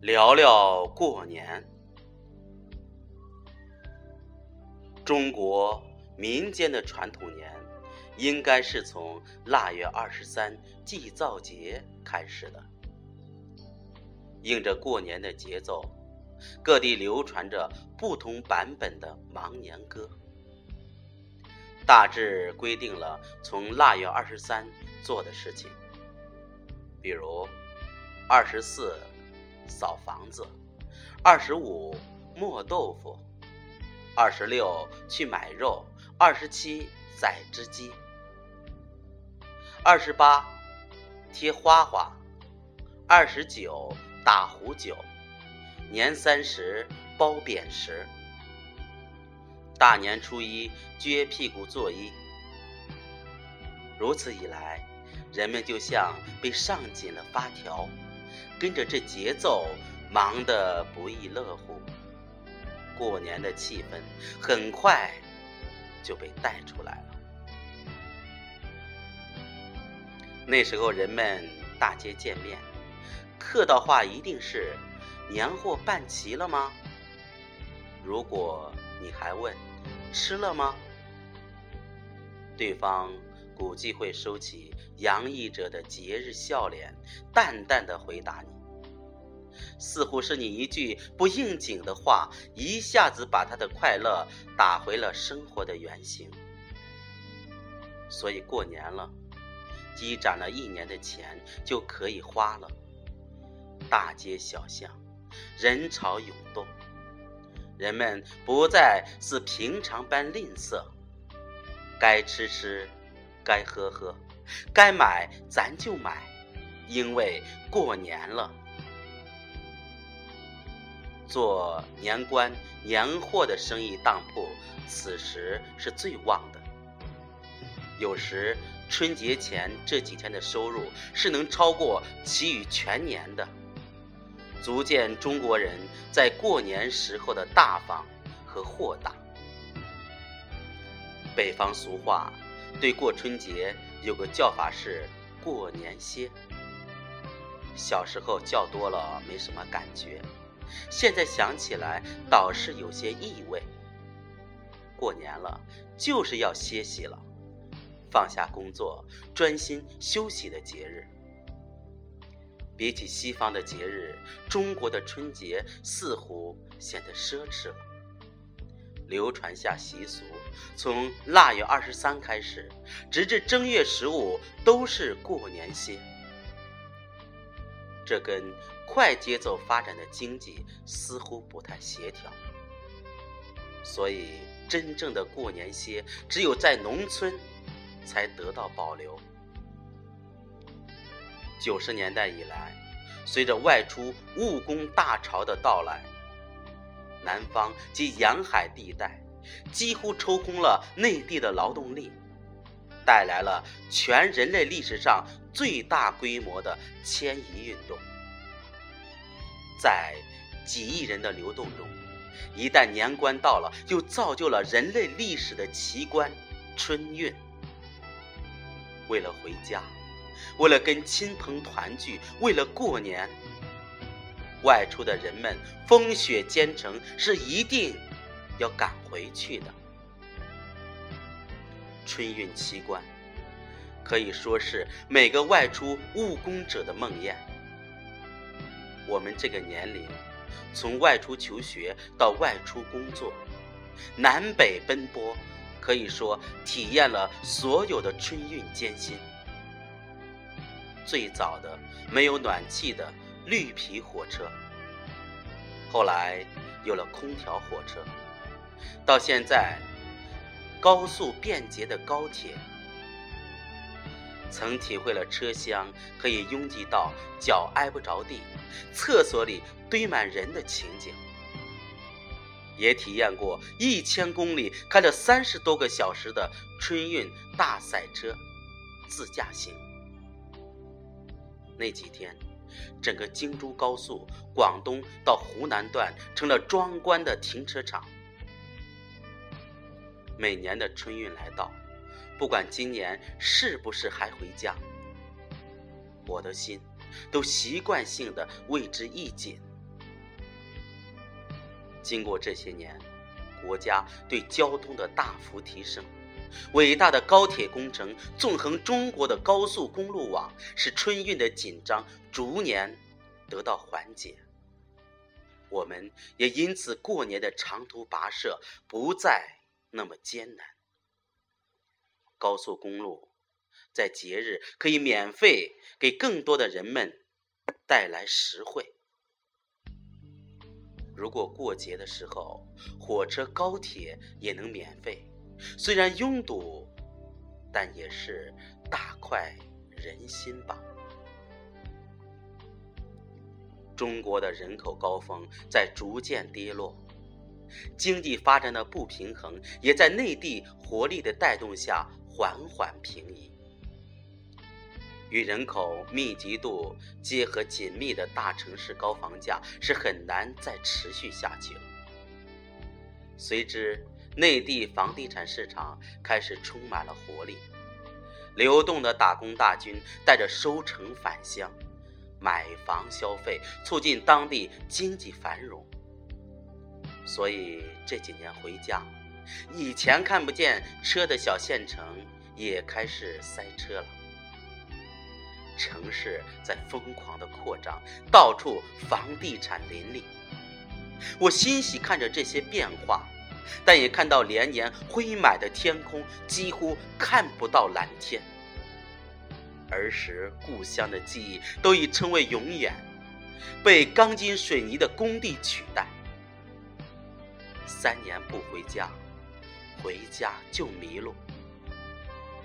聊聊过年。中国民间的传统年，应该是从腊月二十三祭灶节开始的。应着过年的节奏，各地流传着不同版本的忙年歌，大致规定了从腊月二十三做的事情，比如二十四。扫房子，二十五磨豆腐，二十六去买肉，二十七宰只鸡，二十八贴花花，二十九打壶酒，年三十包扁食，大年初一撅屁股作揖。如此一来，人们就像被上紧了发条。跟着这节奏，忙得不亦乐乎。过年的气氛很快就被带出来了。那时候人们大街见面，客套话一定是“年货办齐了吗？”如果你还问“吃了吗？”对方估计会收起洋溢着的节日笑脸，淡淡的回答你。似乎是你一句不应景的话，一下子把他的快乐打回了生活的原形。所以过年了，积攒了一年的钱就可以花了。大街小巷，人潮涌动，人们不再似平常般吝啬，该吃吃，该喝喝，该买咱就买，因为过年了。做年关年货的生意当铺，此时是最旺的。有时春节前这几天的收入是能超过其余全年的，足见中国人在过年时候的大方和豁达。北方俗话对过春节有个叫法是“过年歇”，小时候叫多了没什么感觉。现在想起来，倒是有些意味。过年了，就是要歇息了，放下工作，专心休息的节日。比起西方的节日，中国的春节似乎显得奢侈了。流传下习俗，从腊月二十三开始，直至正月十五，都是过年歇。这跟快节奏发展的经济似乎不太协调，所以真正的过年歇只有在农村才得到保留。九十年代以来，随着外出务工大潮的到来，南方及沿海地带几乎抽空了内地的劳动力，带来了全人类历史上。最大规模的迁移运动，在几亿人的流动中，一旦年关到了，就造就了人类历史的奇观——春运。为了回家，为了跟亲朋团聚，为了过年，外出的人们风雪兼程，是一定要赶回去的。春运奇观。可以说是每个外出务工者的梦魇。我们这个年龄，从外出求学到外出工作，南北奔波，可以说体验了所有的春运艰辛。最早的没有暖气的绿皮火车，后来有了空调火车，到现在高速便捷的高铁。曾体会了车厢可以拥挤到脚挨不着地，厕所里堆满人的情景，也体验过一千公里开了三十多个小时的春运大赛车自驾行。那几天，整个京珠高速广东到湖南段成了壮观的停车场。每年的春运来到。不管今年是不是还回家，我的心都习惯性的为之一紧。经过这些年，国家对交通的大幅提升，伟大的高铁工程纵横中国的高速公路网，使春运的紧张逐年得到缓解。我们也因此过年的长途跋涉不再那么艰难。高速公路在节日可以免费给更多的人们带来实惠。如果过节的时候火车、高铁也能免费，虽然拥堵，但也是大快人心吧。中国的人口高峰在逐渐跌落，经济发展的不平衡也在内地活力的带动下缓缓平移。与人口密集度结合紧密的大城市高房价是很难再持续下去了。随之，内地房地产市场开始充满了活力，流动的打工大军带着收成返乡，买房消费，促进当地经济繁荣。所以这几年回家，以前看不见车的小县城也开始塞车了。城市在疯狂的扩张，到处房地产林立。我欣喜看着这些变化，但也看到连年灰霾的天空，几乎看不到蓝天。儿时故乡的记忆都已成为永远，被钢筋水泥的工地取代。三年不回家，回家就迷路。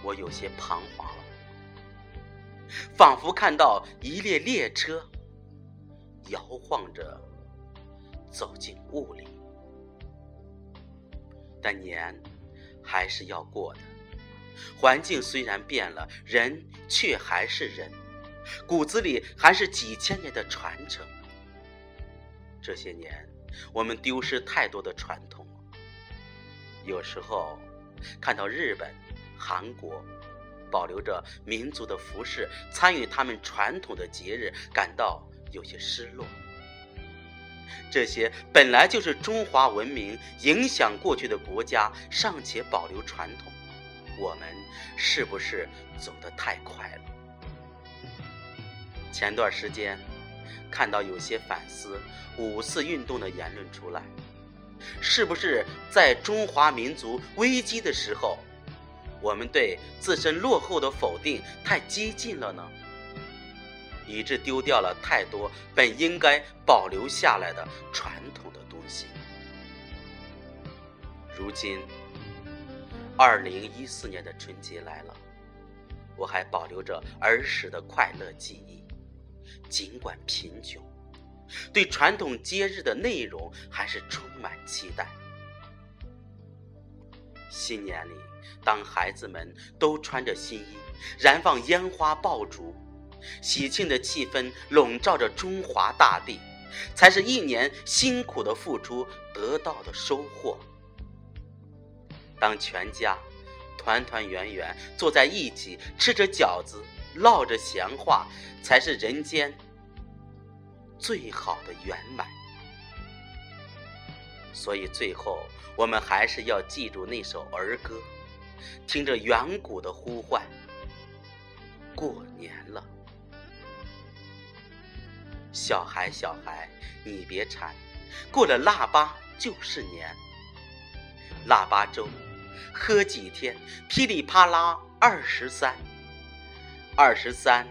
我有些彷徨了。仿佛看到一列列车摇晃着走进雾里，但年还是要过的。环境虽然变了，人却还是人，骨子里还是几千年的传承。这些年，我们丢失太多的传统。有时候看到日本、韩国。保留着民族的服饰，参与他们传统的节日，感到有些失落。这些本来就是中华文明影响过去的国家，尚且保留传统，我们是不是走得太快了？前段时间看到有些反思五四运动的言论出来，是不是在中华民族危机的时候？我们对自身落后的否定太激进了呢，以致丢掉了太多本应该保留下来的传统的东西。如今，二零一四年的春节来了，我还保留着儿时的快乐记忆，尽管贫穷，对传统节日的内容还是充满期待。新年里。当孩子们都穿着新衣，燃放烟花爆竹，喜庆的气氛笼罩着中华大地，才是一年辛苦的付出得到的收获。当全家团团圆圆坐在一起，吃着饺子，唠着闲话，才是人间最好的圆满。所以，最后我们还是要记住那首儿歌。听着远古的呼唤，过年了。小孩，小孩，你别馋，过了腊八就是年。腊八粥，喝几天，噼里啪啦二十三。二十三，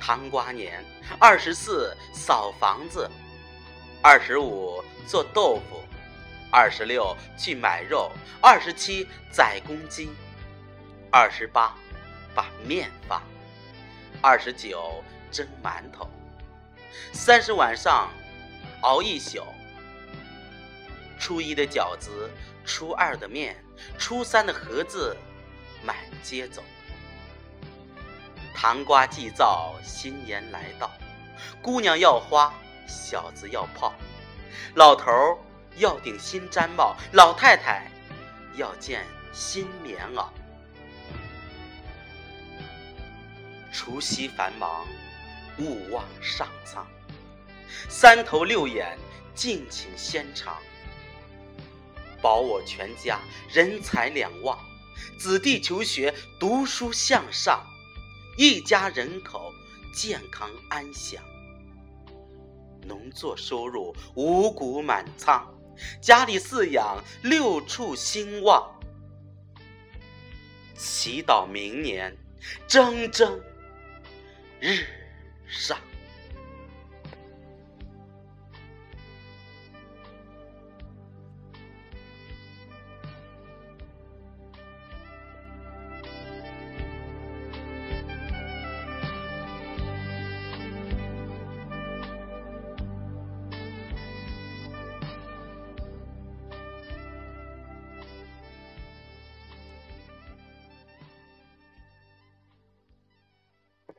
糖瓜年；二十四，扫房子；二十五，做豆腐。二十六去买肉，二十七宰公鸡，二十八把面发，二十九蒸馒头，三十晚上熬一宿。初一的饺子，初二的面，初三的盒子满街走。糖瓜祭灶，新年来到，姑娘要花，小子要炮，老头。要顶新毡帽，老太太要件新棉袄。除夕繁忙，勿忘上苍。三头六眼敬请先尝。保我全家人财两旺，子弟求学读书向上，一家人口健康安详。农作收入五谷满仓，家里饲养六畜兴旺。祈祷明年蒸蒸日上。